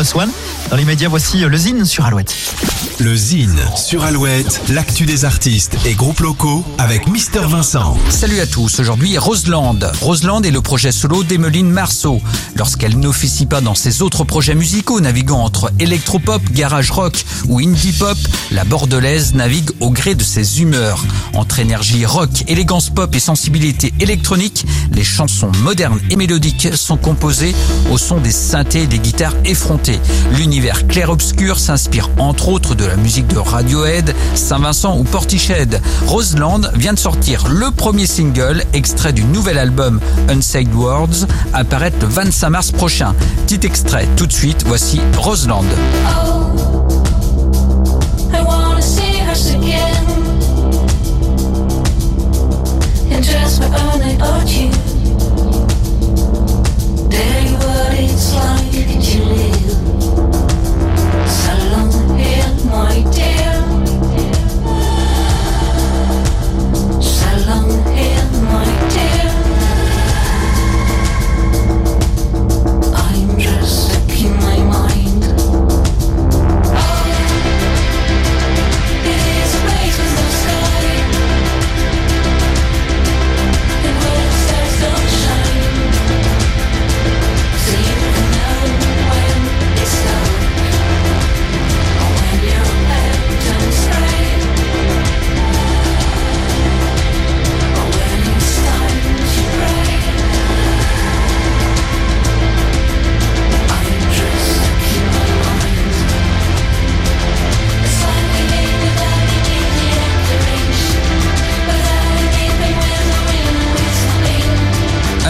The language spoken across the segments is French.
Plus One. Dans les médias, voici le Zine sur Alouette. Le Zine sur Alouette, l'actu des artistes et groupes locaux avec Mister Vincent. Salut à tous, aujourd'hui Roseland. Roseland est le projet solo d'Emeline Marceau. Lorsqu'elle n'officie pas dans ses autres projets musicaux naviguant entre électropop, garage rock ou indie pop, la bordelaise navigue au gré de ses humeurs. Entre énergie rock, élégance pop et sensibilité électronique, les chansons modernes et mélodiques sont composées au son des synthés et des guitares effrontées. L'univers clair-obscur s'inspire entre autres de la musique de Radiohead, Saint-Vincent ou Portiched. Roseland vient de sortir le premier single, extrait du nouvel album Unsaid Words, apparaître le 25 mars prochain. Petit extrait tout de suite, voici Roseland. Only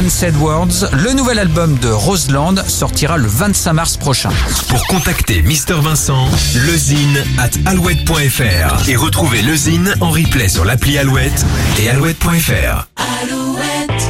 Unsaid Words, le nouvel album de Roseland sortira le 25 mars prochain. Pour contacter Mister Vincent, lezine at alouette.fr et retrouver lezine en replay sur l'appli Alouette et alouette.fr. Alouette.